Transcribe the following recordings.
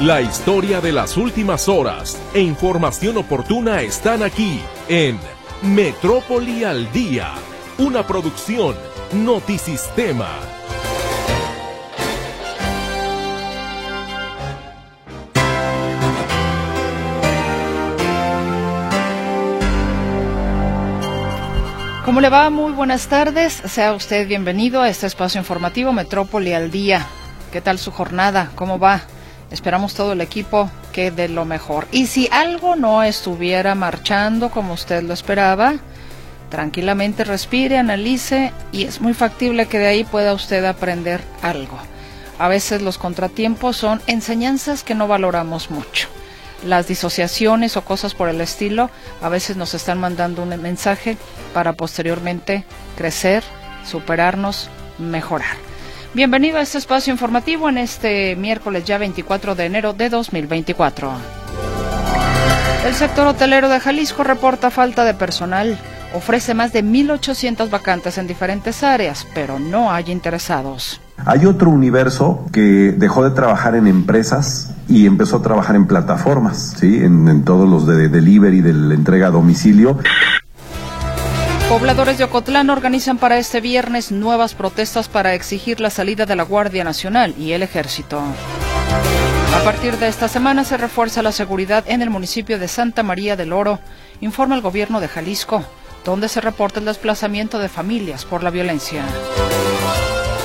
La historia de las últimas horas e información oportuna están aquí en Metrópoli al Día, una producción Notisistema. ¿Cómo le va? Muy buenas tardes. Sea usted bienvenido a este espacio informativo Metrópoli al Día. ¿Qué tal su jornada? ¿Cómo va? Esperamos todo el equipo que de lo mejor. Y si algo no estuviera marchando como usted lo esperaba, tranquilamente respire, analice y es muy factible que de ahí pueda usted aprender algo. A veces los contratiempos son enseñanzas que no valoramos mucho las disociaciones o cosas por el estilo a veces nos están mandando un mensaje para posteriormente crecer, superarnos, mejorar. Bienvenido a este espacio informativo en este miércoles ya 24 de enero de 2024. El sector hotelero de Jalisco reporta falta de personal. Ofrece más de 1.800 vacantes en diferentes áreas, pero no hay interesados. Hay otro universo que dejó de trabajar en empresas y empezó a trabajar en plataformas, ¿sí? en, todos los de delivery, de la entrega a domicilio. Pobladores de Ocotlán organizan para este viernes nuevas protestas para exigir la salida de la Guardia Nacional y el Ejército. A partir de esta semana se refuerza la seguridad en el municipio de Santa María del Oro, informa el gobierno de Jalisco, donde se reporta el desplazamiento de familias por la violencia.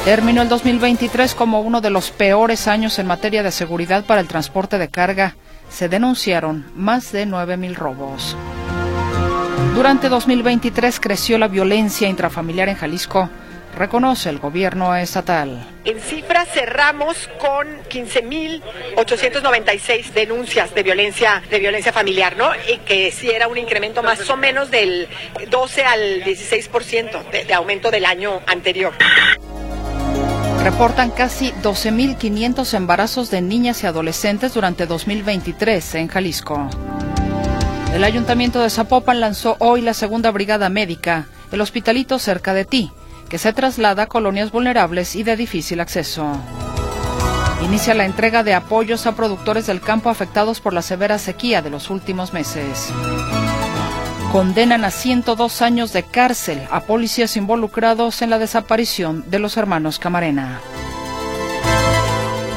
Terminó el 2023 como uno de los peores años en materia de seguridad para el transporte de carga. Se denunciaron más de 9.000 robos. Durante 2023 creció la violencia intrafamiliar en Jalisco, reconoce el gobierno estatal. En cifras cerramos con 15.896 denuncias de violencia de violencia familiar, ¿no? Y que sí era un incremento más o menos del 12 al 16% de, de aumento del año anterior. Reportan casi 12.500 embarazos de niñas y adolescentes durante 2023 en Jalisco. El ayuntamiento de Zapopan lanzó hoy la segunda brigada médica, el hospitalito cerca de ti, que se traslada a colonias vulnerables y de difícil acceso. Inicia la entrega de apoyos a productores del campo afectados por la severa sequía de los últimos meses condenan a 102 años de cárcel a policías involucrados en la desaparición de los hermanos Camarena.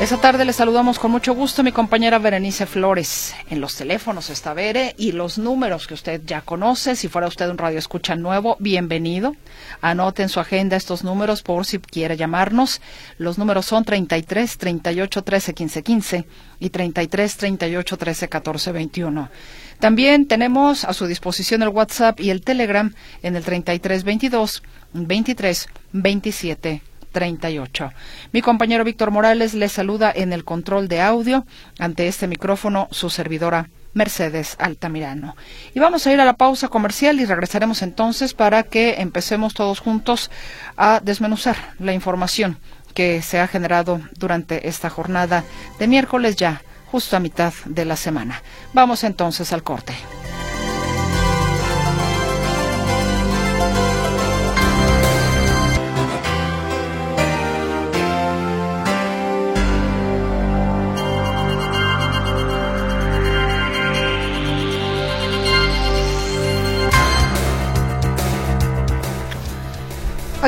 Esta tarde le saludamos con mucho gusto a mi compañera Berenice Flores. En los teléfonos está Bere y los números que usted ya conoce. Si fuera usted un radio escucha nuevo, bienvenido. Anote en su agenda estos números por si quiere llamarnos. Los números son 33 38 13 15 15 y 33 38 13 14 21. También tenemos a su disposición el WhatsApp y el Telegram en el 33 22 23 27 38. Mi compañero Víctor Morales le saluda en el control de audio. Ante este micrófono, su servidora Mercedes Altamirano. Y vamos a ir a la pausa comercial y regresaremos entonces para que empecemos todos juntos a desmenuzar la información que se ha generado durante esta jornada de miércoles ya justo a mitad de la semana. Vamos entonces al corte.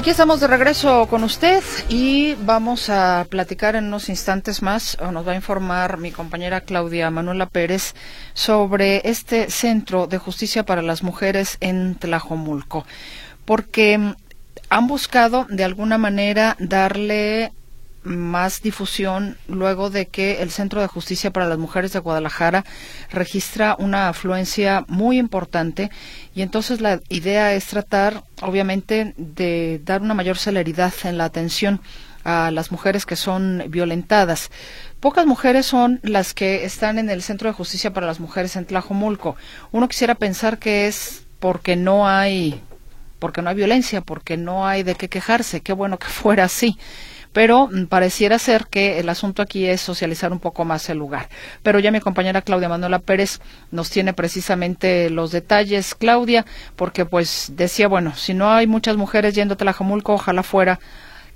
Aquí estamos de regreso con usted y vamos a platicar en unos instantes más, o nos va a informar mi compañera Claudia Manuela Pérez sobre este Centro de Justicia para las Mujeres en Tlajomulco, porque han buscado de alguna manera darle más difusión luego de que el Centro de Justicia para las Mujeres de Guadalajara registra una afluencia muy importante y entonces la idea es tratar, obviamente, de dar una mayor celeridad en la atención a las mujeres que son violentadas. Pocas mujeres son las que están en el Centro de Justicia para las Mujeres en Tlajomulco. Uno quisiera pensar que es porque no hay porque no hay violencia, porque no hay de qué quejarse. Qué bueno que fuera así pero mm, pareciera ser que el asunto aquí es socializar un poco más el lugar. Pero ya mi compañera Claudia Manuela Pérez nos tiene precisamente los detalles, Claudia, porque pues decía, bueno, si no hay muchas mujeres yendo a Tlajomulco, ojalá fuera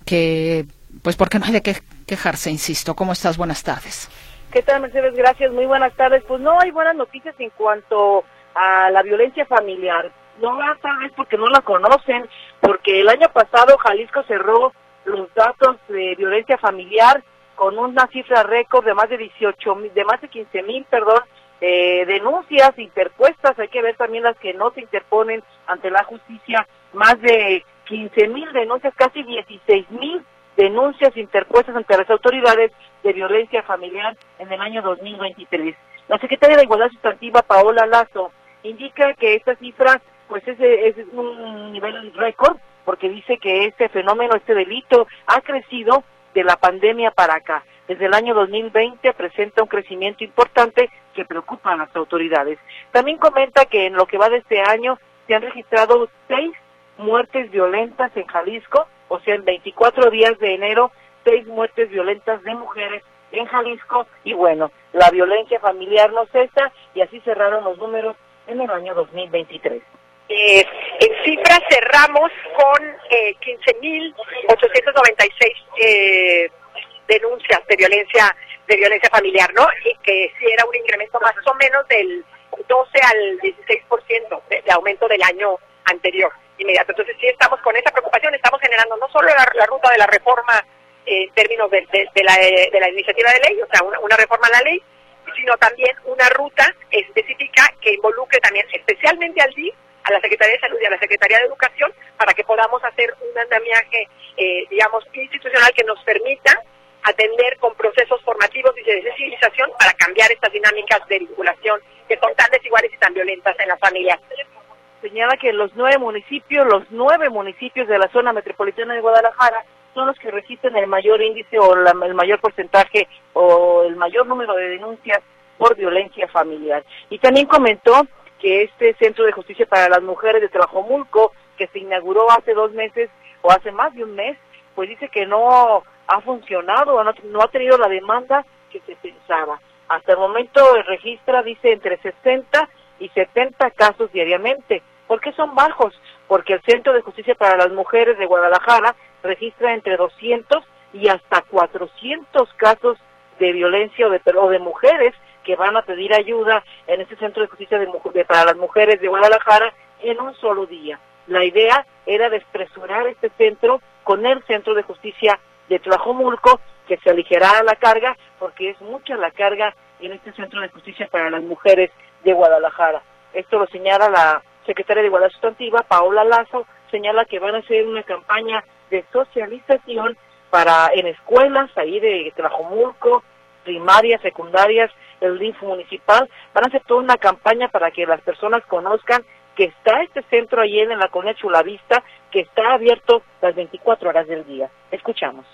que, pues porque no hay de qué quejarse, insisto. ¿Cómo estás? Buenas tardes. ¿Qué tal, Mercedes? Gracias, muy buenas tardes. Pues no hay buenas noticias en cuanto a la violencia familiar. No, tal vez porque no la conocen, porque el año pasado Jalisco cerró los datos de violencia familiar con una cifra récord de más de 18 de más de 15 mil, perdón, eh, denuncias interpuestas. Hay que ver también las que no se interponen ante la justicia. Más de 15 mil denuncias, casi 16 mil denuncias interpuestas ante las autoridades de violencia familiar en el año 2023. La secretaria de Igualdad Sustantiva, Paola Lazo, indica que esta cifra pues es, es un nivel récord porque dice que este fenómeno, este delito ha crecido de la pandemia para acá. Desde el año 2020 presenta un crecimiento importante que preocupa a las autoridades. También comenta que en lo que va de este año se han registrado seis muertes violentas en Jalisco, o sea, en 24 días de enero, seis muertes violentas de mujeres en Jalisco y bueno, la violencia familiar no cesa y así cerraron los números en el año 2023. Eh, en cifras cerramos con eh, 15.896 eh, denuncias de violencia de violencia familiar, ¿no? Y que sí era un incremento más o menos del 12 al 16% de, aumento del año anterior inmediato. Entonces sí estamos con esa preocupación, estamos generando no solo la, ruta de la reforma en términos de, la, de, la, iniciativa de ley, o sea, una, una reforma a la ley, sino también una ruta específica que involucre también especialmente al DIF a la Secretaría de Salud y a la Secretaría de Educación para que podamos hacer un andamiaje, eh, digamos, institucional que nos permita atender con procesos formativos y de sensibilización para cambiar estas dinámicas de vinculación que son tan desiguales y tan violentas en las familias. Señala que los nueve municipios, los nueve municipios de la zona metropolitana de Guadalajara son los que registran el mayor índice o el mayor porcentaje o el mayor número de denuncias por violencia familiar. Y también comentó que este Centro de Justicia para las Mujeres de Trabajomulco, que se inauguró hace dos meses o hace más de un mes, pues dice que no ha funcionado, no, no ha tenido la demanda que se pensaba. Hasta el momento registra, dice, entre 60 y 70 casos diariamente. ¿Por qué son bajos? Porque el Centro de Justicia para las Mujeres de Guadalajara registra entre 200 y hasta 400 casos de violencia o de, o de mujeres que van a pedir ayuda en este centro de justicia de, para las mujeres de Guadalajara en un solo día. La idea era despresurar este centro con el centro de justicia de Tlajomulco, que se aligerara la carga, porque es mucha la carga en este centro de justicia para las mujeres de Guadalajara. Esto lo señala la secretaria de Igualdad Sustantiva, Paola Lazo, señala que van a hacer una campaña de socialización para en escuelas ahí de Tlajomulco, primarias, secundarias, el DIF municipal, van a hacer toda una campaña para que las personas conozcan que está este centro ahí en la colonia Chulavista, que está abierto las 24 horas del día. Escuchamos.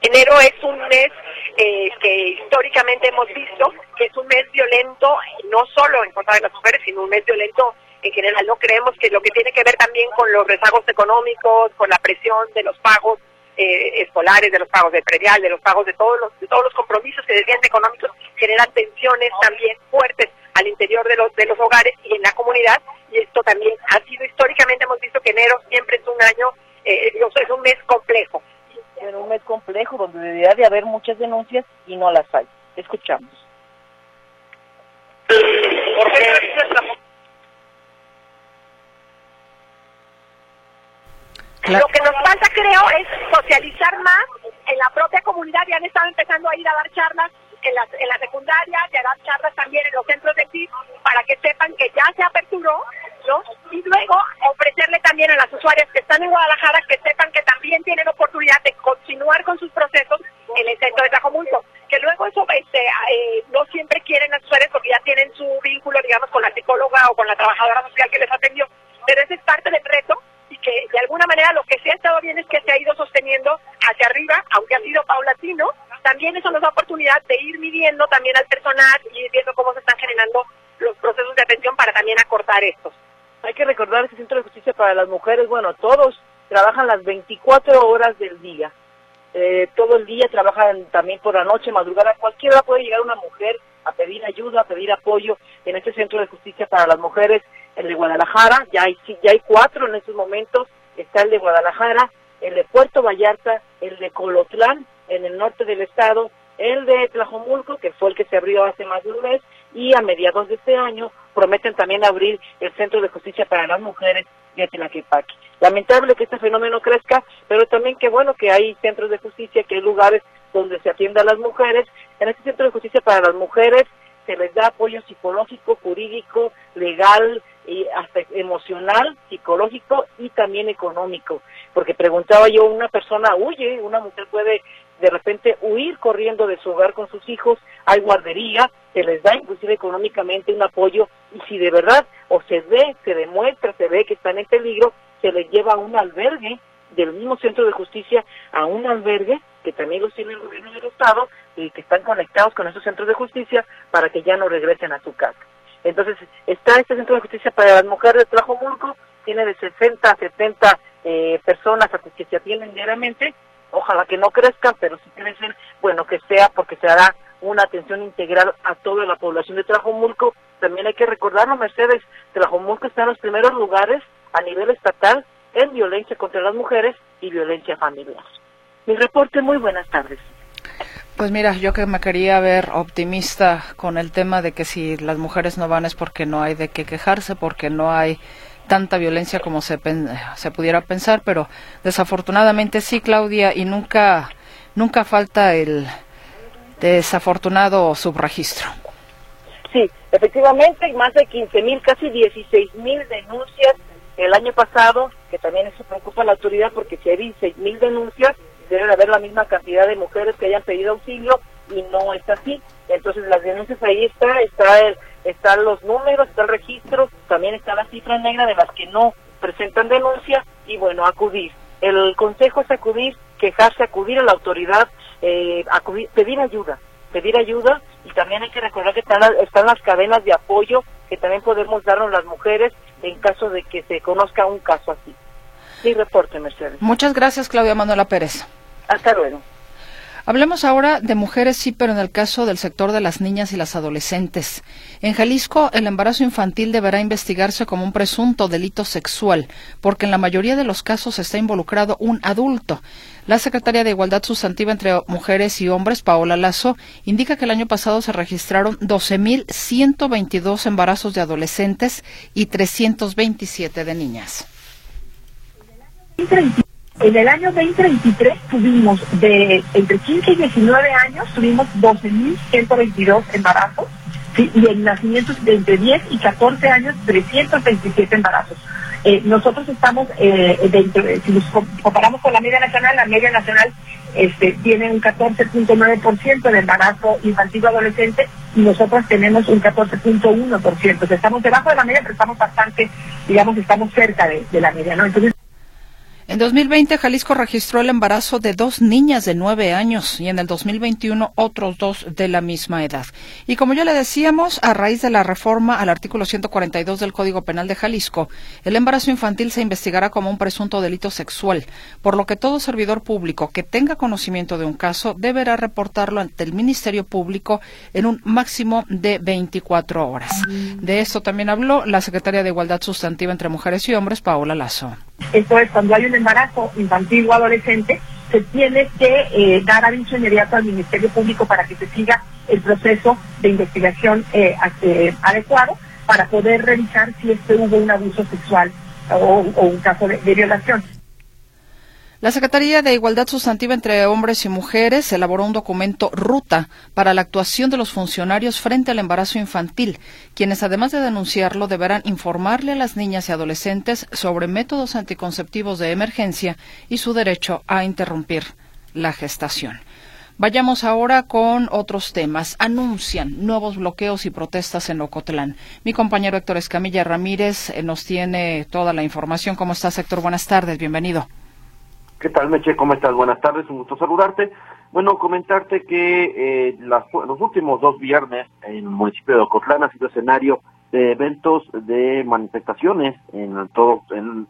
Enero es un mes eh, que históricamente hemos visto que es un mes violento, no solo en contra de las mujeres, sino un mes violento en general. No creemos que lo que tiene que ver también con los rezagos económicos, con la presión de los pagos eh, escolares, de los pagos de predial, de los pagos de todos los, de todos los compromisos que decían económicos, generan tensiones también fuertes al interior de los, de los hogares y en la comunidad. Y esto también ha sido históricamente, hemos visto que enero siempre es un año, eh, es un mes complejo. Un mes complejo donde debería de haber muchas denuncias y no las hay. Escuchamos. Lo que nos falta, creo, es socializar más en la propia comunidad. Ya han estado empezando a ir a dar charlas en la, en la secundaria y a dar charlas también en los centros de TIP para que sepan que ya se aperturó, ¿no? Y luego ofrecerle también a las usuarias que están en Guadalajara que sepan que también tienen oportunidad de continuar con sus procesos en el centro de Tajomulco. Que luego eso este, eh, no siempre quieren las usuarias porque ya tienen su vínculo, digamos, con la psicóloga o con la trabajadora social que les atendió. Pero ese es parte del reto y que de alguna manera lo que sí ha estado bien es que se ha ido sosteniendo hacia arriba, aunque ha sido paulatino, también eso nos da oportunidad de ir midiendo también al personal y viendo cómo se están generando los procesos de atención para también acortar estos. Hay que recordar ese Centro de Justicia para las Mujeres, bueno, todos trabajan las 24 horas del día. Eh, todo el día trabajan también por la noche, madrugada. Cualquiera puede llegar una mujer a pedir ayuda, a pedir apoyo en este Centro de Justicia para las Mujeres el de Guadalajara, ya hay, ya hay cuatro en estos momentos, está el de Guadalajara, el de Puerto Vallarta, el de Colotlán, en el norte del estado, el de Tlajomulco, que fue el que se abrió hace más de un mes, y a mediados de este año prometen también abrir el Centro de Justicia para las Mujeres de Tlaquepaque. Lamentable que este fenómeno crezca, pero también qué bueno que hay centros de justicia, que hay lugares donde se atienda a las mujeres. En este Centro de Justicia para las Mujeres se les da apoyo psicológico, jurídico, legal, y hasta emocional, psicológico y también económico. Porque preguntaba yo, una persona huye, una mujer puede de repente huir corriendo de su hogar con sus hijos, hay guardería, se les da inclusive económicamente un apoyo y si de verdad o se ve, se demuestra, se ve que están en peligro, se les lleva a un albergue del mismo centro de justicia a un albergue que también los tiene el gobierno del estado y que están conectados con esos centros de justicia para que ya no regresen a su casa. Entonces, está este centro de justicia para las mujeres de Tlajomulco, tiene de 60 a 70 eh, personas que se atienden diariamente, ojalá que no crezcan, pero si crecen, bueno, que sea porque se hará una atención integral a toda la población de Tlajomulco. También hay que recordarlo, Mercedes, Tlajomulco está en los primeros lugares a nivel estatal en violencia contra las mujeres y violencia familiar. Mi reporte, muy buenas tardes. Pues mira, yo que me quería ver optimista con el tema de que si las mujeres no van es porque no hay de qué quejarse, porque no hay tanta violencia como se, se pudiera pensar, pero desafortunadamente sí, Claudia, y nunca, nunca falta el desafortunado subregistro. Sí, efectivamente, más de 15 mil, casi 16 mil denuncias el año pasado, que también eso preocupa a la autoridad porque si hay 16 mil denuncias, debe haber la misma cantidad de mujeres que hayan pedido auxilio y no es así. Entonces las denuncias ahí está, está están los números, está el registro, también está la cifra negra de las que no presentan denuncia y bueno, acudir. El consejo es acudir, quejarse, acudir a la autoridad, eh, acudir, pedir ayuda, pedir ayuda y también hay que recordar que están, están las cadenas de apoyo que también podemos darnos las mujeres en caso de que se conozca un caso así. Sí, reporte, Mercedes. Muchas gracias, Claudia Manuela Pérez. Hasta luego. Hablemos ahora de mujeres, sí, pero en el caso del sector de las niñas y las adolescentes. En Jalisco, el embarazo infantil deberá investigarse como un presunto delito sexual, porque en la mayoría de los casos está involucrado un adulto. La secretaria de Igualdad Sustantiva entre Mujeres y Hombres, Paola Lazo, indica que el año pasado se registraron 12.122 embarazos de adolescentes y 327 de niñas. En el año 2023 tuvimos de entre 15 y 19 años, tuvimos 12.122 embarazos y en nacimientos de entre 10 y 14 años 327 embarazos. Eh, nosotros estamos, eh, dentro, si nos comparamos con la media nacional, la media nacional este, tiene un 14.9% de embarazo infantil o adolescente y nosotros tenemos un 14.1%. estamos debajo de la media, pero estamos bastante, digamos, estamos cerca de, de la media, ¿no? Entonces, en 2020, Jalisco registró el embarazo de dos niñas de nueve años y en el 2021 otros dos de la misma edad. Y como ya le decíamos, a raíz de la reforma al artículo 142 del Código Penal de Jalisco, el embarazo infantil se investigará como un presunto delito sexual, por lo que todo servidor público que tenga conocimiento de un caso deberá reportarlo ante el Ministerio Público en un máximo de 24 horas. De esto también habló la secretaria de Igualdad Sustantiva entre Mujeres y Hombres, Paola Lazo. Esto es cuando hay un embarazo infantil o adolescente, se tiene que eh, dar aviso inmediato al Ministerio Público para que se siga el proceso de investigación eh, eh, adecuado para poder revisar si es que hubo un abuso sexual o, un caso de violación. La Secretaría de Igualdad Sustantiva entre Hombres y Mujeres elaboró un documento ruta para la actuación de los funcionarios frente al embarazo infantil, quienes además de denunciarlo deberán informarle a las niñas y adolescentes sobre métodos anticonceptivos de emergencia y su derecho a interrumpir la gestación. Vayamos ahora con otros temas. Anuncian nuevos bloqueos y protestas en Ocotlán. Mi compañero Héctor Escamilla Ramírez eh, nos tiene toda la información. ¿Cómo estás, Héctor? Buenas tardes. Bienvenido. ¿Qué tal, Meche? ¿Cómo estás? Buenas tardes, un gusto saludarte. Bueno, comentarte que eh, los últimos dos viernes en el municipio de Ocotlán ha sido escenario de eventos de manifestaciones en todo, en,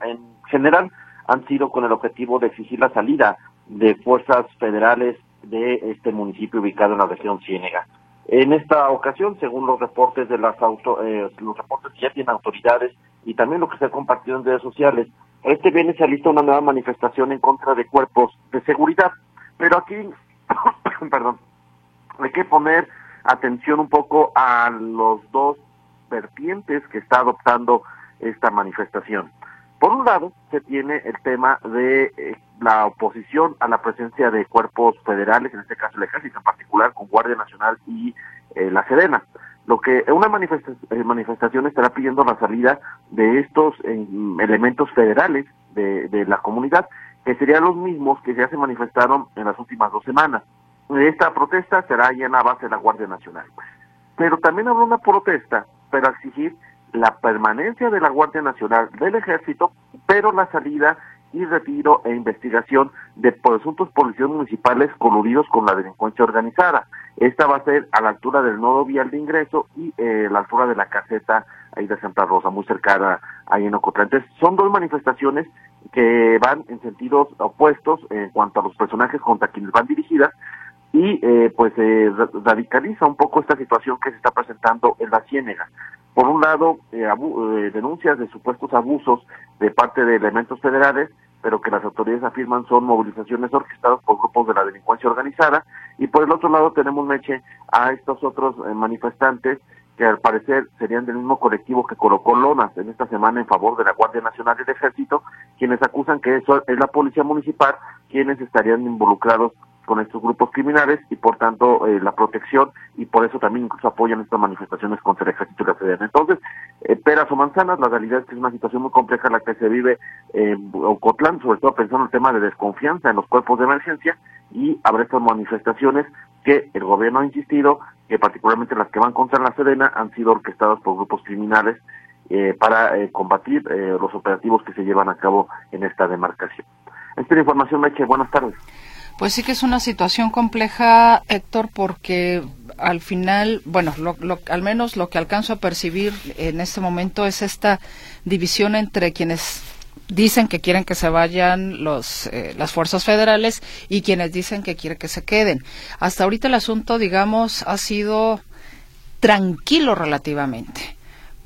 general, han sido con el objetivo de exigir la salida de fuerzas federales de este municipio ubicado en la región Ciénega. En esta ocasión, según los reportes de las auto, eh, los reportes que ya tienen autoridades y también lo que se ha compartido en redes sociales, este viernes se alista una nueva manifestación en contra de cuerpos de seguridad. Pero aquí, perdón, hay que poner atención un poco a los dos vertientes que está adoptando esta manifestación. Por un lado, se tiene el tema de eh, la oposición a la presencia de cuerpos federales, en este caso el ejército en particular, con Guardia Nacional y eh, la Sedena. Lo que una eh, manifestación estará pidiendo la salida de estos elementos federales de, de la comunidad, que serían los mismos que ya se manifestaron en las últimas dos semanas. Esta protesta será ya en base de la Guardia Nacional. Pero también habrá una protesta para exigir la permanencia de la Guardia Nacional del Ejército, pero la salida y retiro e investigación de presuntos policías municipales coludidos con la delincuencia organizada. Esta va a ser a la altura del nodo vial de ingreso y eh, la altura de la caseta ahí de Santa Rosa, muy cercana ahí en Ocotlán. Entonces, son dos manifestaciones que van en sentidos opuestos en cuanto a los personajes contra quienes van dirigidas, y eh, pues eh, radicaliza un poco esta situación que se está presentando en la Ciénega. Por un lado, eh, eh, denuncias de supuestos abusos de parte de elementos federales, pero que las autoridades afirman son movilizaciones orquestadas por grupos de la delincuencia organizada, y por el otro lado tenemos, Meche, a estos otros manifestantes que al parecer serían del mismo colectivo que colocó lonas en esta semana en favor de la Guardia Nacional y del Ejército, quienes acusan que eso es la Policía Municipal quienes estarían involucrados con estos grupos criminales y por tanto eh, la protección y por eso también incluso apoyan estas manifestaciones contra el ejército y la federal. Entonces, eh, peras o manzanas, la realidad es que es una situación muy compleja la que se vive en Ocotlán, sobre todo pensando en el tema de desconfianza en los cuerpos de emergencia y habrá estas manifestaciones que el gobierno ha insistido que particularmente las que van contra la Sedena han sido orquestadas por grupos criminales eh, para combatir los operativos que se llevan a cabo en esta demarcación. Esta es la información, Meche. Buenas tardes. Pues sí que es una situación compleja, Héctor, porque al final, bueno, al menos lo que alcanzo a percibir en este momento es esta división entre quienes dicen que quieren que se vayan los, eh, las fuerzas federales y quienes dicen que quieren que se queden. Hasta ahorita el asunto, digamos, ha sido tranquilo relativamente,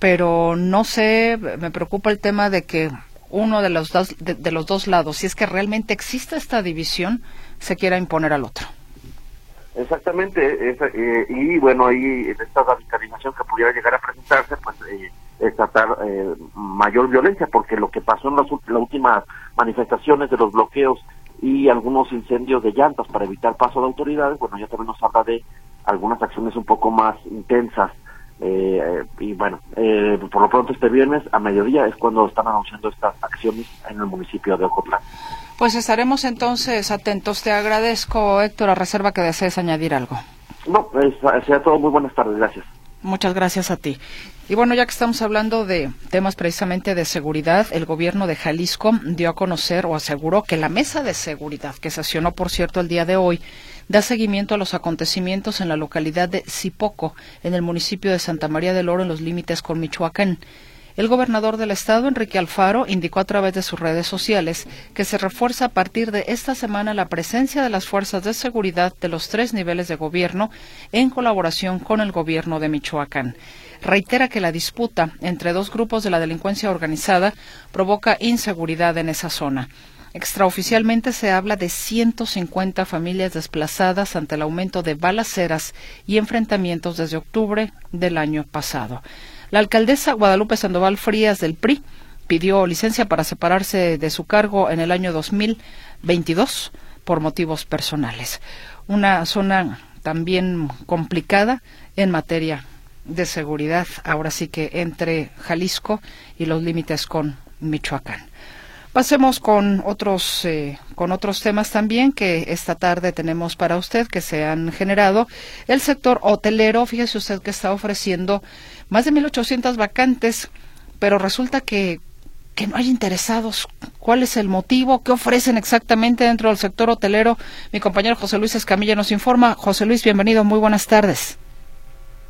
pero no sé, me preocupa el tema de que uno de los dos, de los dos lados, si es que realmente existe esta división, se quiera imponer al otro. Exactamente, eh, y bueno, ahí en esta radicalización que pudiera llegar a presentarse, pues eh, es tratar eh, mayor violencia, porque lo que pasó en las, últimas manifestaciones de los bloqueos y algunos incendios de llantas para evitar paso de autoridades, bueno, ya también nos habla de algunas acciones un poco más intensas. Eh, y bueno, por lo pronto este viernes a mediodía es cuando están anunciando estas acciones en el municipio de Ocotlán. Pues estaremos entonces atentos. Te agradezco, Héctor, a reserva que desees añadir algo. No, sea todo muy buenas tardes, gracias. Muchas gracias a ti. Y bueno, ya que estamos hablando de temas precisamente de seguridad, el gobierno de Jalisco dio a conocer o aseguró que la mesa de seguridad, que sesionó por cierto el día de hoy, da seguimiento a los acontecimientos en la localidad de Zipoco, en el municipio de Santa María del Oro, en los límites con Michoacán. El gobernador del estado, Enrique Alfaro, indicó a través de sus redes sociales que se refuerza a partir de esta semana la presencia de las fuerzas de seguridad de los tres niveles de gobierno en colaboración con el gobierno de Michoacán. Reitera que la disputa entre dos grupos de la delincuencia organizada provoca inseguridad en esa zona. Extraoficialmente se habla de 150 familias desplazadas ante el aumento de balaceras y enfrentamientos desde octubre del año pasado. La alcaldesa Guadalupe Sandoval Frías del PRI pidió licencia para separarse de su cargo en el año 2022 por motivos personales. Una zona también complicada en materia de seguridad, ahora sí que entre Jalisco y los límites con Michoacán. Pasemos con otros, eh, con otros temas también que esta tarde tenemos para usted que se han generado. El sector hotelero, fíjese usted que está ofreciendo más de 1.800 vacantes, pero resulta que, que no hay interesados. ¿Cuál es el motivo? ¿Qué ofrecen exactamente dentro del sector hotelero? Mi compañero José Luis Escamilla nos informa. José Luis, bienvenido, muy buenas tardes.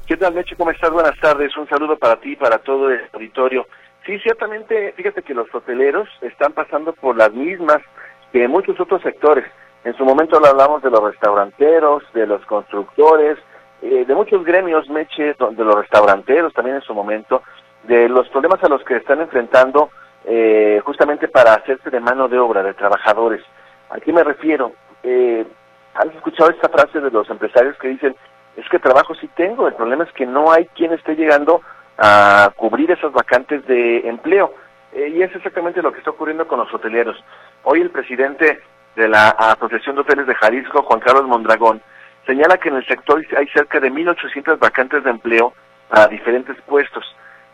¿Qué tal, Meche? ¿Cómo estás? Buenas tardes. Un saludo para ti y para todo el auditorio. Sí, ciertamente, fíjate que los hoteleros están pasando por las mismas que muchos otros sectores. En su momento hablamos de los restauranteros, de los constructores, eh, de muchos gremios, Meche, de los restauranteros también en su momento, de los problemas a los que están enfrentando eh, justamente para hacerse de mano de obra, de trabajadores. ¿A qué me refiero? Eh, ¿Has escuchado esta frase de los empresarios que dicen, es que trabajo sí tengo, el problema es que no hay quien esté llegando a cubrir esas vacantes de empleo? Eh, y es exactamente lo que está ocurriendo con los hoteleros. Hoy el presidente de la Asociación de Hoteles de Jalisco, Juan Carlos Mondragón, señala que en el sector hay cerca de 1.800 vacantes de empleo a diferentes puestos.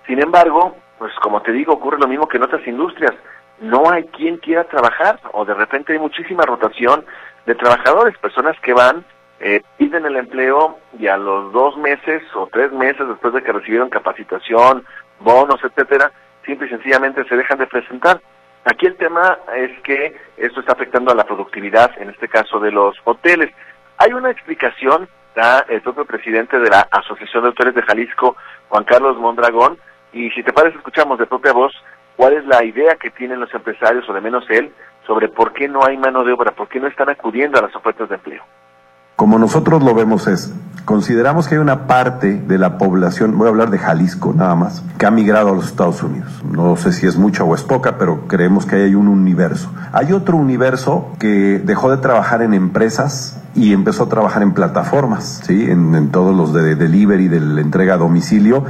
Sin embargo, pues como te digo, ocurre lo mismo que en otras industrias. No hay quien quiera trabajar o de repente hay muchísima rotación de trabajadores, personas que van, eh, piden el empleo y a los dos meses o tres meses después de que recibieron capacitación, bonos, etcétera, simple y sencillamente se dejan de presentar. Aquí el tema es que esto está afectando a la productividad, en este caso de los hoteles. Hay una explicación, da el propio presidente de la Asociación de Hoteles de Jalisco, Juan Carlos Mondragón, y si te parece escuchamos de propia voz cuál es la idea que tienen los empresarios, o de menos él, sobre por qué no hay mano de obra, por qué no están acudiendo a las ofertas de empleo. Como nosotros lo vemos es, consideramos que hay una parte de la población, voy a hablar de Jalisco nada más, que ha migrado a los Estados Unidos. No sé si es mucha o es poca, pero creemos que hay un universo. Hay otro universo que dejó de trabajar en empresas y empezó a trabajar en plataformas, ¿sí? En, todos los de, delivery, de la entrega a domicilio.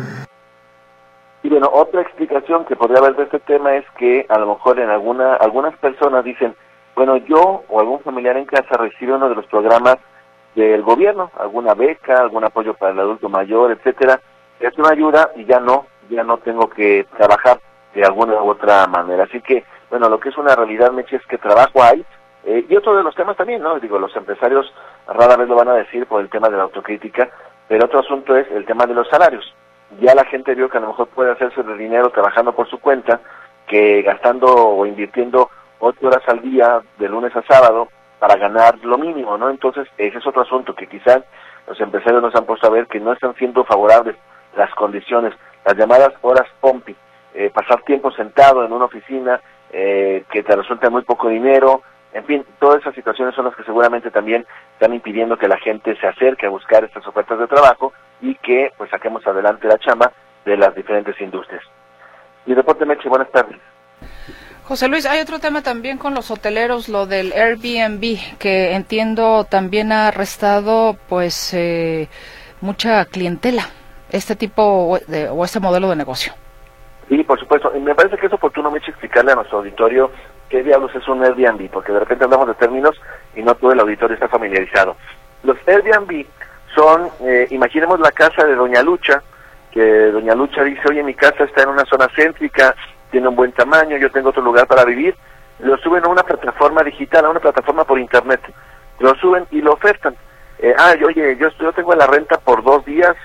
Y bueno, otra explicación que podría haber de este tema es que a lo mejor en alguna, algunas personas dicen, bueno, yo o algún familiar en casa recibe uno de los programas del gobierno, alguna beca, algún apoyo para el adulto mayor, etcétera, es una ayuda y ya no, ya no tengo que trabajar de alguna u otra manera. Así que, bueno, lo que es una realidad, Meche, es que trabajo hay. Eh, y otro de los temas también, ¿no? Digo, los empresarios rara vez lo van a decir por el tema de la autocrítica, pero otro asunto es el tema de los salarios. Ya la gente vio que a lo mejor puede hacerse de dinero trabajando por su cuenta, que gastando o invirtiendo ocho horas al día, de lunes a sábado, para ganar lo mínimo, ¿no? Entonces, ese es otro asunto que quizás los empresarios nos han puesto a ver que no están siendo favorables las condiciones, las llamadas horas POMPI, eh, pasar tiempo sentado en una oficina eh, que te resulta muy poco dinero, en fin, todas esas situaciones son las que seguramente también están impidiendo que la gente se acerque a buscar estas ofertas de trabajo y que pues saquemos adelante la chamba de las diferentes industrias. Y Deporte Meche, buenas tardes. José Luis, hay otro tema también con los hoteleros, lo del Airbnb, que entiendo también ha arrestado pues eh, mucha clientela, este tipo de, o este modelo de negocio. Sí, por supuesto. Y me parece que es oportuno mucho explicarle a nuestro auditorio qué diablos es un Airbnb, porque de repente hablamos de términos y no todo el auditorio está familiarizado. Los Airbnb son, eh, imaginemos la casa de Doña Lucha, que Doña Lucha dice, oye, mi casa está en una zona céntrica, tiene un buen tamaño, yo tengo otro lugar para vivir, lo suben a una plataforma digital, a una plataforma por internet, lo suben y lo ofertan. Eh, ah, oye, yo, yo tengo la renta por dos días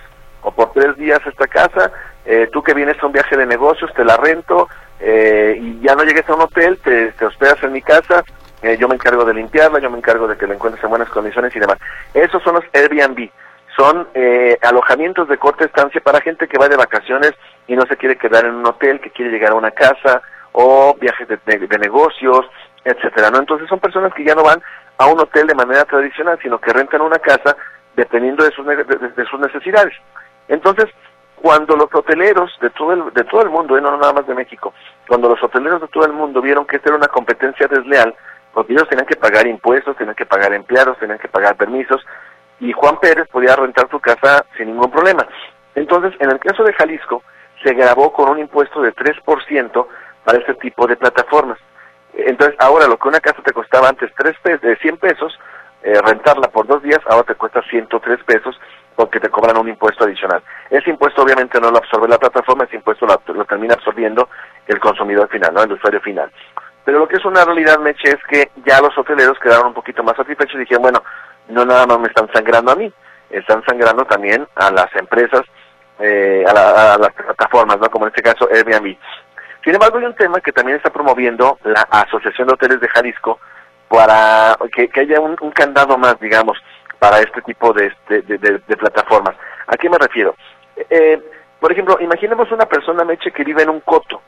o por tres días esta casa, eh, tú que vienes a un viaje de negocios, te la rento eh, y ya no llegues a un hotel, te, te hospedas en mi casa, eh, yo me encargo de limpiarla, yo me encargo de que la encuentres en buenas condiciones y demás. Esos son los Airbnb son eh, alojamientos de corta estancia para gente que va de vacaciones y no se quiere quedar en un hotel, que quiere llegar a una casa o viajes de, negocios, etcétera, ¿no? Entonces son personas que ya no van a un hotel de manera tradicional, sino que rentan una casa dependiendo de sus, de, sus necesidades. Entonces, cuando los hoteleros de todo el, de todo el mundo, ¿eh? no nada más de México, cuando los hoteleros de todo el mundo vieron que esta era una competencia desleal, porque ellos tenían que pagar impuestos, tenían que pagar empleados, tenían que pagar permisos, y Juan Pérez podía rentar su casa sin ningún problema. Entonces, en el caso de Jalisco, se grabó con un impuesto de 3% para este tipo de plataformas. Entonces, ahora lo que una casa te costaba antes 3 pesos, de 100 pesos, eh, rentarla por dos días, ahora te cuesta 103 pesos porque te cobran un impuesto adicional. Ese impuesto obviamente no lo absorbe la plataforma, ese impuesto lo, termina absorbiendo el consumidor final, ¿no? el usuario final. Pero lo que es una realidad, Meche, es que ya los hoteleros quedaron un poquito más satisfechos y dijeron, bueno, no nada más me están sangrando a mí, están sangrando también a las empresas, eh, a, las plataformas, ¿no? como en este caso Airbnb. Sin embargo, hay un tema que también está promoviendo la Asociación de Hoteles de Jalisco para que, haya un, candado más, digamos, para este tipo de, plataformas. ¿A qué me refiero? Eh, por ejemplo, imaginemos una persona, Meche, que vive en un coto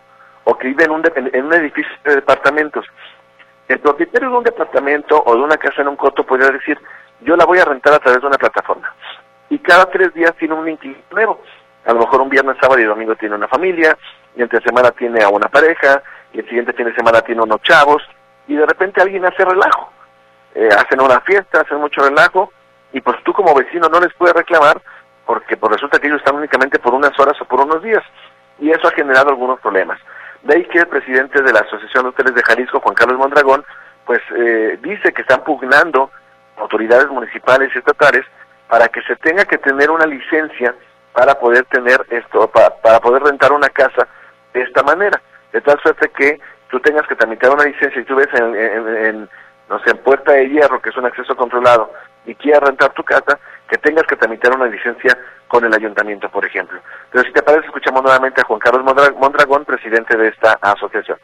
o que vive en un, en un edificio de departamentos. El propietario de un departamento o de una casa en un coto podría decir, yo la voy a rentar a través de una plataforma. Y cada tres días tiene un inquilino nuevo. A lo mejor un viernes, sábado y domingo tiene una familia, y entre semana tiene a una pareja, y el siguiente fin de semana tiene unos chavos, y de repente alguien hace relajo. eh, hacen una fiesta, hacen mucho relajo, y pues tú como vecino no les puedes reclamar porque pues resulta que ellos están únicamente por unas horas o por unos días, y eso ha generado algunos problemas. De ahí que el presidente de la Asociación de Hoteles de Jalisco, Juan Carlos Mondragón, pues eh, dice que están pugnando autoridades municipales y estatales para que se tenga que tener una licencia para poder tener esto, para, para poder rentar una casa de esta manera, de tal suerte que tú tengas que tramitar una licencia y tú ves en, en, no sé, en Puerta de Hierro, que es un acceso controlado, y quieras rentar tu casa, que tengas que tramitar una licencia con el ayuntamiento, por ejemplo. Pero si te parece, escuchamos nuevamente a Juan Carlos Mondragón, presidente de esta asociación.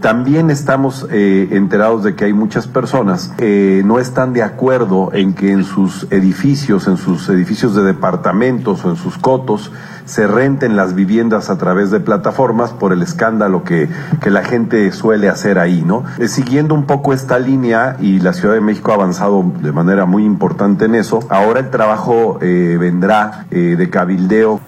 También estamos eh, enterados de que hay muchas personas que no están de acuerdo en que en sus edificios, en sus edificios de departamentos o en sus cotos, se renten las viviendas a través de plataformas por el escándalo que, que la gente suele hacer ahí, ¿no? Eh, siguiendo un poco esta línea y la Ciudad de México ha avanzado de manera muy importante en eso, ahora el trabajo eh, vendrá de cabildeo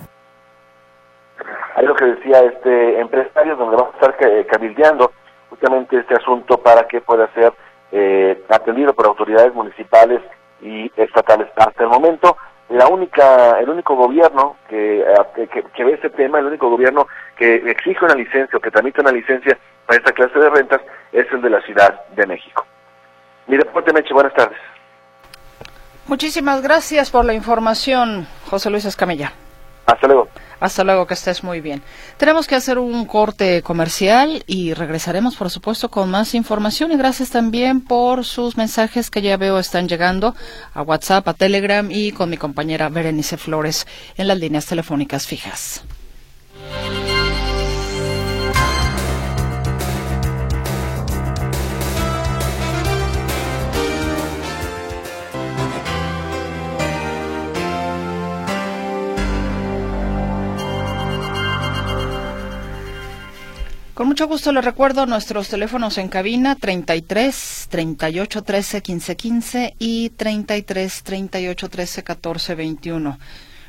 hay lo que decía este empresario donde vamos a estar cabildeando justamente este asunto para que pueda ser eh, atendido por autoridades municipales y estatales. Hasta el momento, la única, el único gobierno que, que, ve este tema, el único gobierno que exige una licencia o que tramite una licencia para esta clase de rentas es el de la Ciudad de México. Mi deporte Meche, buenas tardes. Muchísimas gracias por la información, José Luis Escamilla. Hasta luego. Hasta luego, que estés muy bien. Tenemos que hacer un corte comercial y regresaremos, por supuesto, con más información. Y gracias también por sus mensajes que ya veo están llegando a WhatsApp, a Telegram y con mi compañera Berenice Flores en las líneas telefónicas fijas. Con mucho gusto le recuerdo nuestros teléfonos en cabina 33 38 13 15 15 y 33 38 13 14 21.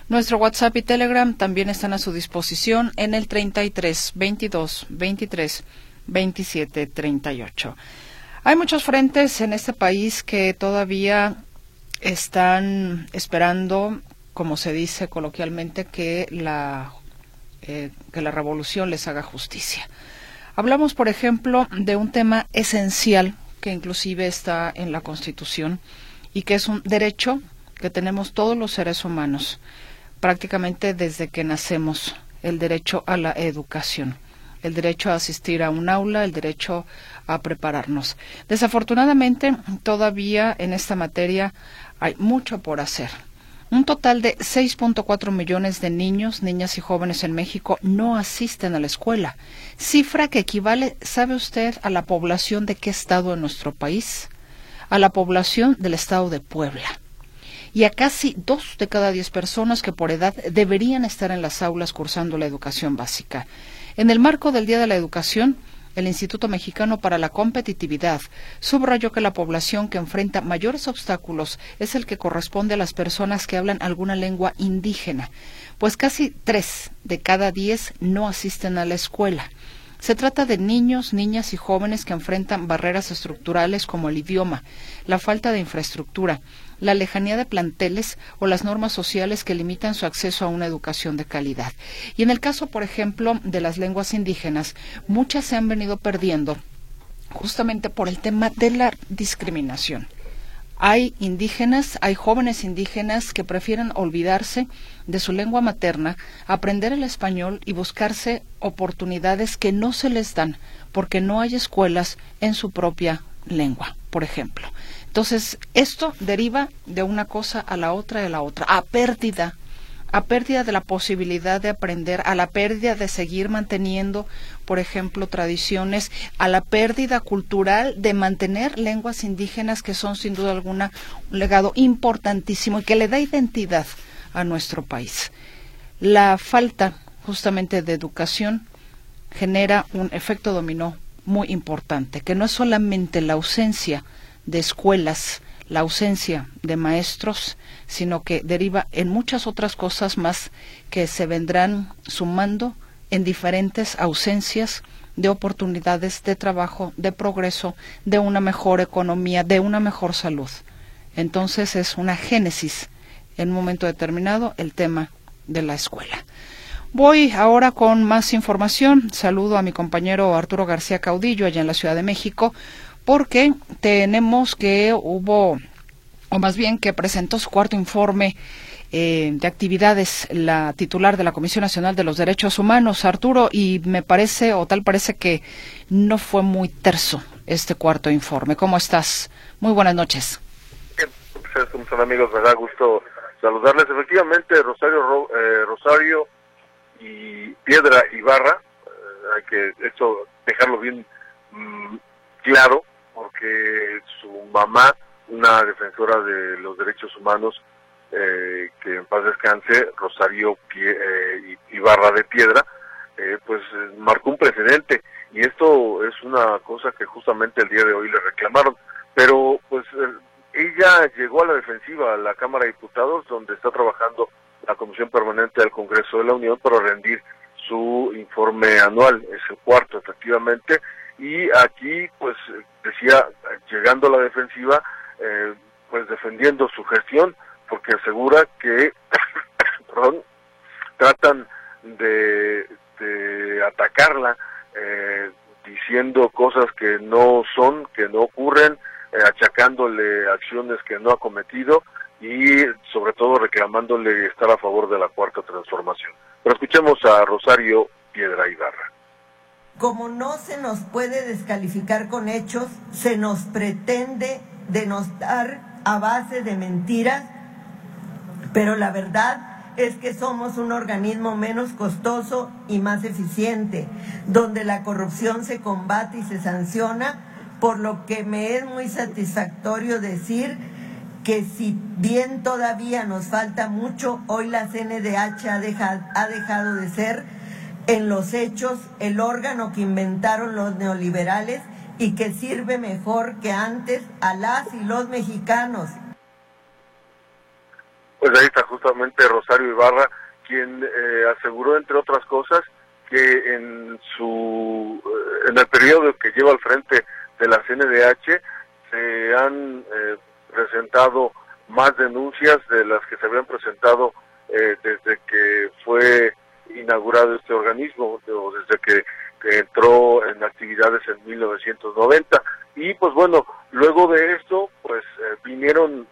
Nuestro WhatsApp y Telegram también están a su disposición en el 33 22 23 27 38. Hay muchos frentes en este país que todavía están esperando, como se dice coloquialmente, que la, eh, que la revolución les haga justicia. Hablamos, por ejemplo, de un tema esencial que inclusive está en la Constitución y que es un derecho que tenemos todos los seres humanos, prácticamente desde que nacemos, el derecho a la educación, el derecho a asistir a un aula, el derecho a prepararnos. Desafortunadamente, todavía en esta materia hay mucho por hacer. Un total de 6.4 millones de niños, niñas y jóvenes en México no asisten a la escuela, cifra que equivale, ¿sabe usted, a la población de qué estado en nuestro país? A la población del estado de Puebla. Y a casi dos de cada diez personas que por edad deberían estar en las aulas cursando la educación básica. En el marco del Día de la Educación, el Instituto Mexicano para la Competitividad subrayó que la población que enfrenta mayores obstáculos es el que corresponde a las personas que hablan alguna lengua indígena, pues casi tres de cada diez no asisten a la escuela. Se trata de niños, niñas y jóvenes que enfrentan barreras estructurales como el idioma, la falta de infraestructura, la lejanía de planteles o las normas sociales que limitan su acceso a una educación de calidad. Y en el caso, por ejemplo, de las lenguas indígenas, muchas se han venido perdiendo justamente por el tema de la discriminación. Hay indígenas, hay jóvenes indígenas que prefieren olvidarse de su lengua materna, aprender el español y buscarse oportunidades que no se les dan porque no hay escuelas en su propia lengua, por ejemplo. Entonces, esto deriva de una cosa a la otra a la otra, a pérdida, a pérdida de la posibilidad de aprender, a la pérdida de seguir manteniendo, por ejemplo, tradiciones, a la pérdida cultural de mantener lenguas indígenas que son sin duda alguna un legado importantísimo y que le da identidad a nuestro país. La falta justamente de educación genera un efecto dominó muy importante, que no es solamente la ausencia de escuelas, la ausencia de maestros, sino que deriva en muchas otras cosas más que se vendrán sumando en diferentes ausencias de oportunidades de trabajo, de progreso, de una mejor economía, de una mejor salud. Entonces es una génesis en un momento determinado el tema de la escuela. Voy ahora con más información. Saludo a mi compañero Arturo García Caudillo allá en la Ciudad de México porque tenemos que hubo, o más bien que presentó su cuarto informe eh, de actividades la titular de la Comisión Nacional de los Derechos Humanos, Arturo, y me parece, o tal parece que no fue muy terso este cuarto informe. ¿Cómo estás? Muy buenas noches. Bien, pues, son amigos, me da gusto saludarles. Efectivamente, Rosario, eh, Rosario y Piedra Ibarra, eh, hay que esto dejarlo bien mm, claro, porque su mamá, una defensora de los derechos humanos, eh, que en paz descanse, Rosario Pie, eh, Ibarra de Piedra, eh, pues marcó un precedente. Y esto es una cosa que justamente el día de hoy le reclamaron, pero pues ella llegó a la defensiva a la Cámara de Diputados donde está trabajando la Comisión Permanente del Congreso de la Unión para rendir su informe anual, es el cuarto efectivamente, y aquí pues decía, llegando a la defensiva, pues defendiendo su gestión, porque asegura que tratan de, atacarla eh, diciendo cosas que no son, que no ocurren, eh, achacándole acciones que no ha cometido y sobre todo reclamándole estar a favor de la cuarta transformación. Pero escuchemos a Rosario Piedra Ibarra. Como no se nos puede descalificar con hechos, se nos pretende denostar a base de mentiras pero la verdad es que somos un organismo menos costoso y más eficiente, donde la corrupción se combate y se sanciona, por lo que me es muy satisfactorio decir que si bien todavía nos falta mucho, hoy la CNDH ha dejado, ha dejado de ser en los hechos el órgano que inventaron los neoliberales y que sirve mejor que antes a las y los mexicanos. Pues ahí está justamente Rosario Ibarra, quien eh, aseguró, entre otras cosas, que en su eh, en el periodo que lleva al frente de la CNDH se han eh, presentado más denuncias de las que se habían presentado desde que fue inaugurado este organismo desde que, entró en actividades en 1990 y pues bueno luego de esto pues vinieron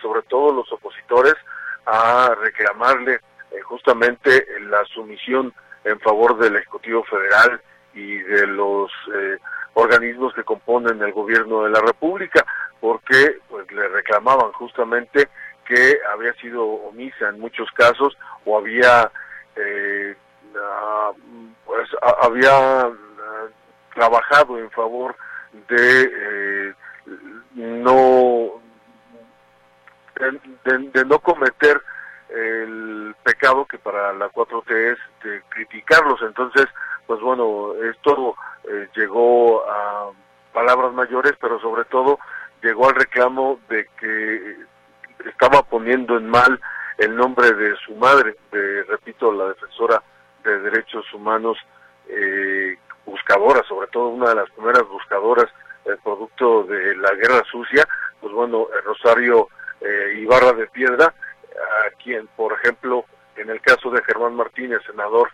sobre todo los opositores a reclamarle eh, justamente la sumisión en favor del Ejecutivo Federal y de los eh, organismos que componen el gobierno de la República, porque pues le reclamaban justamente que había sido omisa en muchos casos o había eh, pues había ah, trabajado en favor de no de, no cometer el pecado que para la 4T es de criticarlos. Entonces, pues bueno, esto eh, llegó a palabras mayores, pero sobre todo llegó al reclamo de que estaba poniendo en mal el nombre de su madre, de, repito, la defensora de derechos humanos, eh, buscadora, sobre todo una de las primeras buscadoras, el producto de la guerra sucia, pues bueno, Rosario eh, Ibarra de Piedra, a quien, por ejemplo, en el caso de Germán Martínez, senador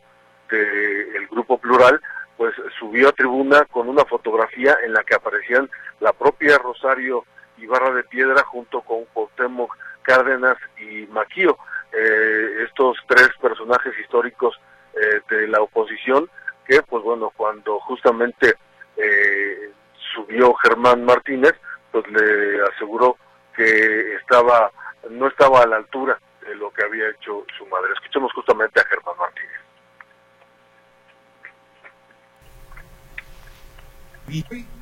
del Grupo Plural, pues subió a tribuna con una fotografía en la que aparecían la propia Rosario Ibarra de Piedra junto con Cuauhtémoc Cárdenas y Maquío, eh, estos tres personajes históricos eh, de la oposición que, pues bueno, cuando justamente eh, subió Germán Martínez, pues le aseguró que estaba no estaba a la altura de lo que había hecho su madre. Escuchemos justamente a Germán Martínez.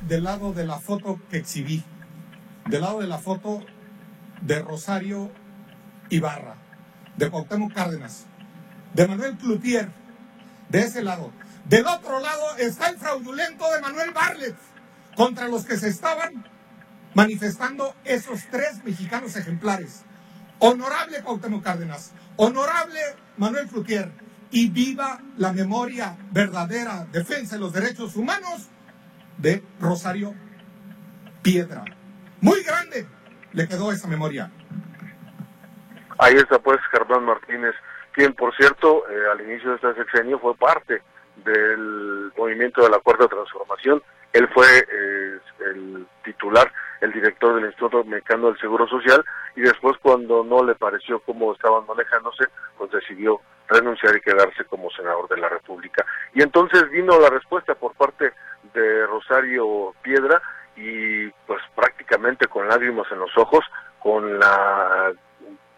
del lado de la foto que exhibí, del lado de la foto de Rosario Ibarra, de Cuauhtémoc Cárdenas, de Manuel Cloutier, de ese lado. Del otro lado está el fraudulento de Manuel Barlet, contra los que se estaban manifestando esos tres mexicanos ejemplares. Honorable Cuauhtémoc Cárdenas, honorable Manuel Frutier y viva la memoria verdadera, defensa de los derechos humanos de Rosario Piedra. Muy grande le quedó esa memoria. Ahí está pues Germán Martínez, quien por cierto eh, al inicio de este sexenio fue parte del movimiento de la Cuarta Transformación. Él fue eh, el titular, el director del Instituto Mexicano del Seguro Social y después cuando no le pareció cómo estaban manejándose, pues decidió renunciar y quedarse como senador de la República. Y entonces vino la respuesta por parte de Rosario Piedra y pues prácticamente con lágrimas en los ojos, con la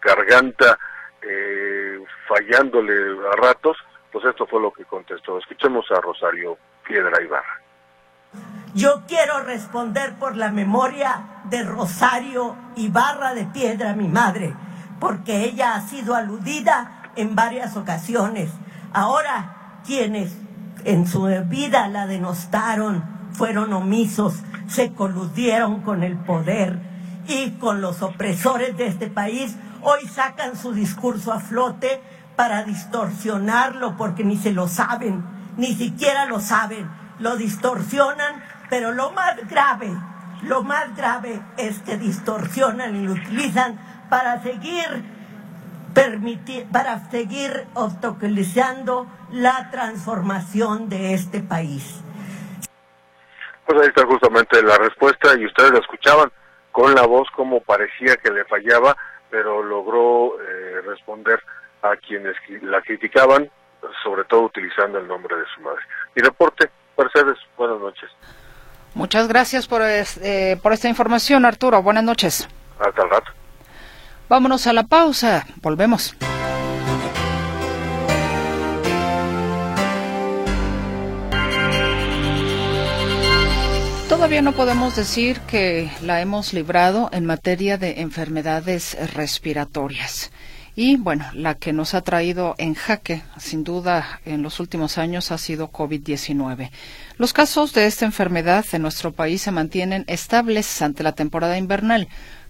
garganta eh, fallándole a ratos, pues esto fue lo que contestó. Escuchemos a Rosario Piedra Ibarra. Yo quiero responder por la memoria de Rosario Ibarra de Piedra, mi madre, porque ella ha sido aludida en varias ocasiones. Ahora, quienes en su vida la denostaron, fueron omisos, se coludieron con el poder y con los opresores de este país, hoy sacan su discurso a flote para distorsionarlo porque ni se lo saben, ni siquiera lo saben, lo distorsionan, pero lo más grave, lo más grave es que distorsionan y lo utilizan para seguir permitir, para seguir obstaculizando la transformación de este país. Pues ahí está justamente la respuesta y ustedes la escuchaban con la voz como parecía que le fallaba, pero logró eh, responder a quienes la criticaban, sobre todo utilizando el nombre de su madre. Mi reporte, Mercedes, buenas noches. Muchas gracias por, eh, por esta información, Arturo. Buenas noches. Hasta el rato. Vámonos a la pausa. Volvemos. Todavía no podemos decir que la hemos librado en materia de enfermedades respiratorias. Y bueno, la que nos ha traído en jaque, sin duda, en los últimos años ha sido COVID-19. Los casos de esta enfermedad en nuestro país se mantienen estables ante la temporada invernal,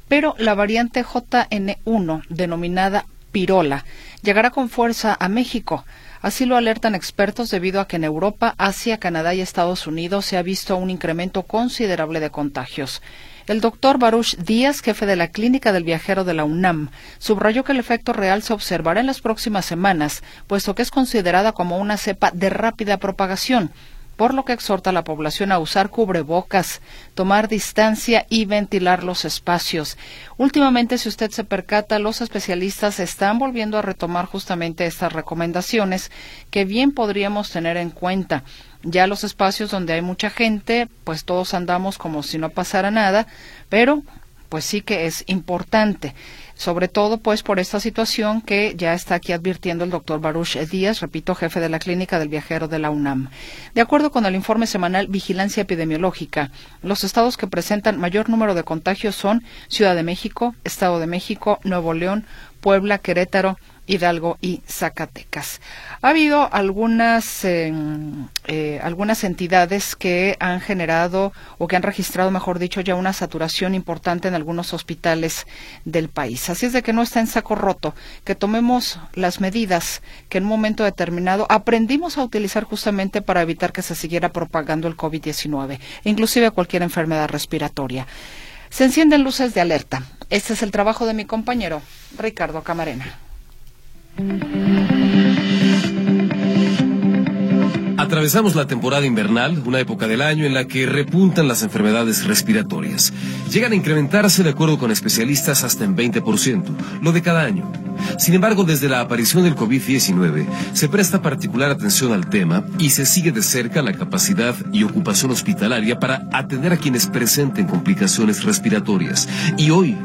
pero la variante JN1, denominada pirola, llegará con fuerza a México. Así lo alertan expertos debido a que en Europa, Asia, Canadá y Estados Unidos se ha visto un incremento considerable de contagios. El doctor Baruch Díaz, jefe de la Clínica del Viajero de la UNAM, subrayó que el efecto real se observará en las próximas semanas, puesto que es considerada como una cepa de rápida propagación por lo que exhorta a la población a usar cubrebocas, tomar distancia y ventilar los espacios. Últimamente, si usted se percata, los especialistas están volviendo a retomar justamente estas recomendaciones que bien podríamos tener en cuenta. Ya los espacios donde hay mucha gente, pues todos andamos como si no pasara nada, pero pues sí que es importante sobre todo pues por esta situación que ya está aquí advirtiendo el doctor Baruch Díaz, repito, jefe de la clínica del viajero de la UNAM. De acuerdo con el informe semanal Vigilancia Epidemiológica, los estados que presentan mayor número de contagios son Ciudad de México, Estado de México, Nuevo León, Puebla, Querétaro, Hidalgo y Zacatecas. Ha habido algunas, em, eh, algunas entidades que han generado o que han registrado, mejor dicho, ya una saturación importante en algunos hospitales del país. Así es de que no está en saco roto, que tomemos las medidas que en un momento determinado aprendimos a utilizar justamente para evitar que se siguiera propagando el COVID-19, inclusive cualquier enfermedad respiratoria. Se encienden luces de alerta. Este es el trabajo de mi compañero Ricardo Camarena. Thank you. Atravesamos la temporada invernal, una época del año en la que repuntan las enfermedades respiratorias. Llegan a incrementarse, de acuerdo con especialistas, hasta en 20%, lo de cada año. Sin embargo, desde la aparición del COVID-19, se presta particular atención al tema y se sigue de cerca la capacidad y ocupación hospitalaria para atender a quienes presenten complicaciones respiratorias. Y hoy,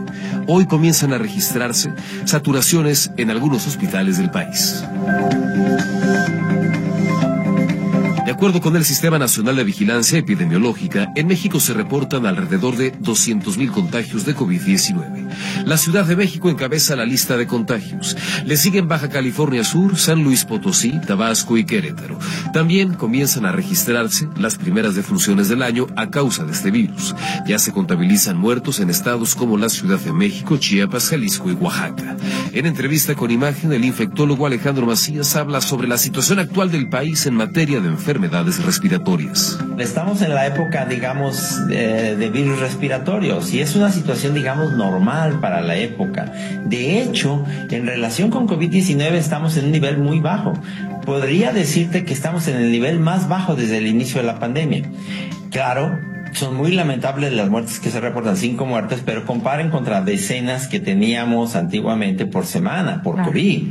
hoy comienzan a registrarse saturaciones en algunos hospitales del país. De acuerdo con el Sistema Nacional de Vigilancia Epidemiológica, en México se reportan alrededor de 200.000 contagios de COVID-19. La Ciudad de México encabeza la lista de contagios. Le siguen Baja California Sur, San Luis Potosí, Tabasco y Querétaro. También comienzan a registrarse las primeras defunciones del año a causa de este virus. Ya se contabilizan muertos en estados como la Ciudad de México, Chiapas, Jalisco y Oaxaca. En entrevista con imagen, el infectólogo Alejandro Macías habla sobre la situación actual del país en materia de enfermedades respiratorias. Estamos en la época, digamos, de, de virus respiratorios y es una situación, digamos, normal para la época. De hecho, en relación con COVID-19 estamos en un nivel muy bajo. Podría decirte que estamos en el nivel más bajo desde el inicio de la pandemia. Claro, son muy lamentables las muertes que se reportan, cinco muertes, pero comparen contra decenas que teníamos antiguamente por semana, por COVID.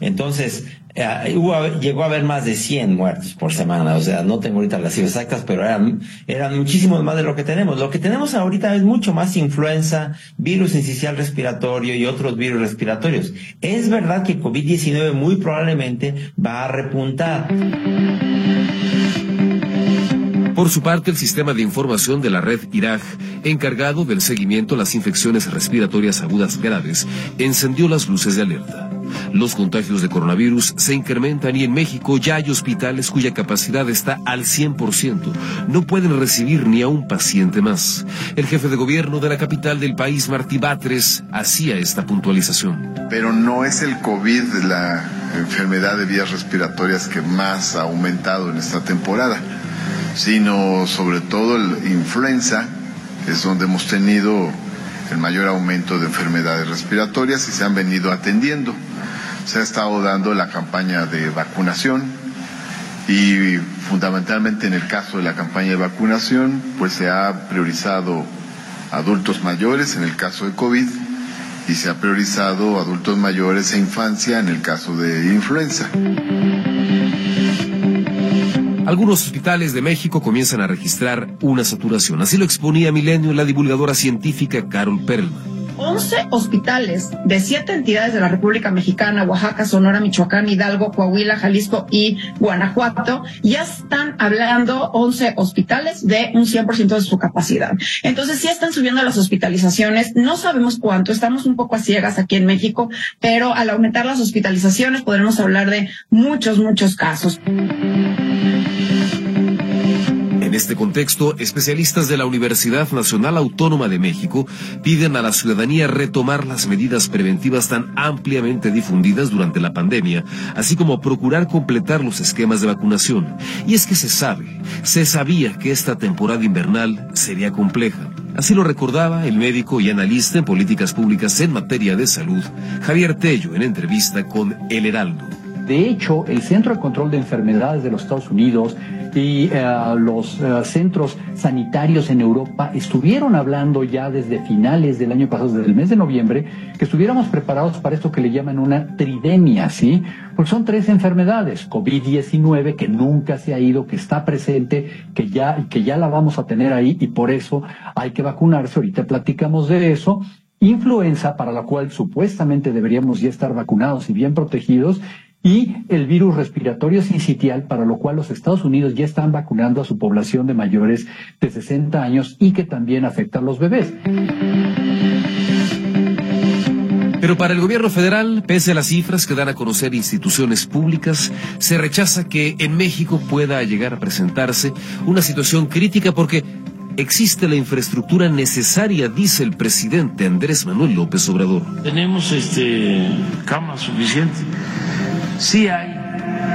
Entonces, eh, llegó a haber más de 100 muertos por semana, o sea, no tengo ahorita las cifras exactas, pero eran, eran muchísimos más de lo que tenemos. Lo que tenemos ahorita es mucho más influenza, virus incisional respiratorio y otros virus respiratorios. Es verdad que COVID-19 muy probablemente va a repuntar. Por su parte, el sistema de información de la red IRAG, encargado del seguimiento a las infecciones respiratorias agudas graves, encendió las luces de alerta. Los contagios de coronavirus se incrementan y en México ya hay hospitales cuya capacidad está al 100%. No pueden recibir ni a un paciente más. El jefe de gobierno de la capital del país, Martí Batres, hacía esta puntualización. Pero no es el COVID la enfermedad de vías respiratorias que más ha aumentado en esta temporada sino sobre todo la influenza, es donde hemos tenido el mayor aumento de enfermedades respiratorias y se han venido atendiendo. Se ha estado dando la campaña de vacunación y fundamentalmente en el caso de la campaña de vacunación, pues se ha priorizado adultos mayores en el caso de COVID y se ha priorizado adultos mayores e infancia en el caso de influenza. Algunos hospitales de México comienzan a registrar una saturación. Así lo exponía Milenio la divulgadora científica Carol Perlman. 11 hospitales de siete entidades de la República Mexicana, Oaxaca, Sonora, Michoacán, Hidalgo, Coahuila, Jalisco y Guanajuato, ya están hablando 11 hospitales de un 100% de su capacidad. Entonces, sí están subiendo las hospitalizaciones, no sabemos cuánto, estamos un poco a ciegas aquí en México, pero al aumentar las hospitalizaciones podremos hablar de muchos, muchos casos. En este contexto, especialistas de la Universidad Nacional Autónoma de México piden a la ciudadanía retomar las medidas preventivas tan ampliamente difundidas durante la pandemia, así como procurar completar los esquemas de vacunación. Y es que se sabe, se sabía que esta temporada invernal sería compleja. Así lo recordaba el médico y analista en políticas públicas en materia de salud, Javier Tello, en entrevista con El Heraldo. De hecho, el Centro de Control de Enfermedades de los Estados Unidos y eh, los eh, centros sanitarios en Europa estuvieron hablando ya desde finales del año pasado, desde el mes de noviembre, que estuviéramos preparados para esto que le llaman una tridemia, ¿sí? Porque son tres enfermedades, COVID-19 que nunca se ha ido, que está presente, que ya, que ya la vamos a tener ahí y por eso hay que vacunarse. Ahorita platicamos de eso influenza para la cual supuestamente deberíamos ya estar vacunados y bien protegidos y el virus respiratorio sincitial, para lo cual los Estados Unidos ya están vacunando a su población de mayores de 60 años y que también afecta a los bebés. Pero para el gobierno federal, pese a las cifras que dan a conocer instituciones públicas, se rechaza que en México pueda llegar a presentarse una situación crítica porque existe la infraestructura necesaria, dice el presidente Andrés Manuel López Obrador. Tenemos este cama suficiente Sí hay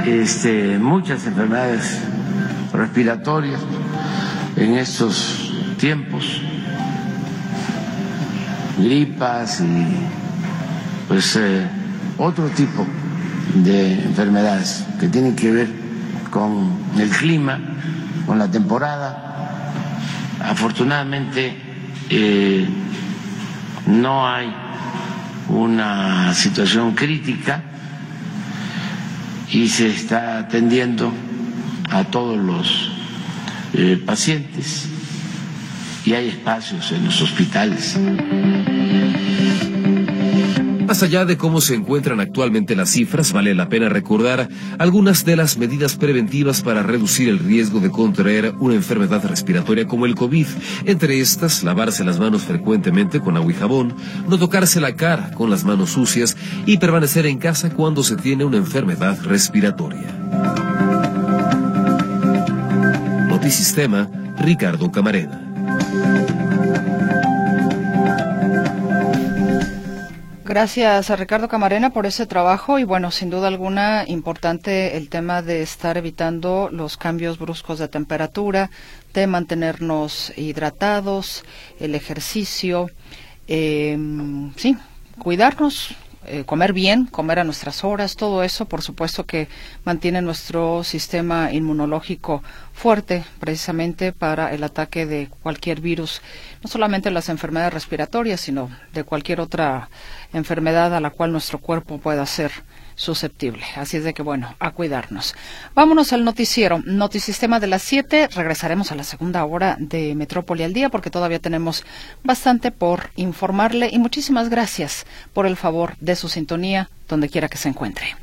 este, muchas enfermedades respiratorias en estos tiempos, gripas y pues eh, otro tipo de enfermedades que tienen que ver con el clima, con la temporada. Afortunadamente eh, no hay una situación crítica y se está atendiendo a todos los eh, pacientes y hay espacios en los hospitales. Más allá de cómo se encuentran actualmente las cifras, vale la pena recordar algunas de las medidas preventivas para reducir el riesgo de contraer una enfermedad respiratoria como el COVID. Entre estas, lavarse las manos frecuentemente con agua y jabón, no tocarse la cara con las manos sucias y permanecer en casa cuando se tiene una enfermedad respiratoria. Ricardo Camarena. Gracias a Ricardo Camarena por ese trabajo y bueno, sin duda alguna importante el tema de estar evitando los cambios bruscos de temperatura, de mantenernos hidratados, el ejercicio, eh, sí, cuidarnos, eh, comer bien, comer a nuestras horas, todo eso, por supuesto que mantiene nuestro sistema inmunológico fuerte, precisamente para el ataque de cualquier virus, no solamente las enfermedades respiratorias, sino de cualquier otra enfermedad a la cual nuestro cuerpo pueda ser susceptible. Así es de que, bueno, a cuidarnos. Vámonos al noticiero, Notisistema de las 7. Regresaremos a la segunda hora de Metrópoli al día porque todavía tenemos bastante por informarle y muchísimas gracias por el favor de su sintonía donde quiera que se encuentre.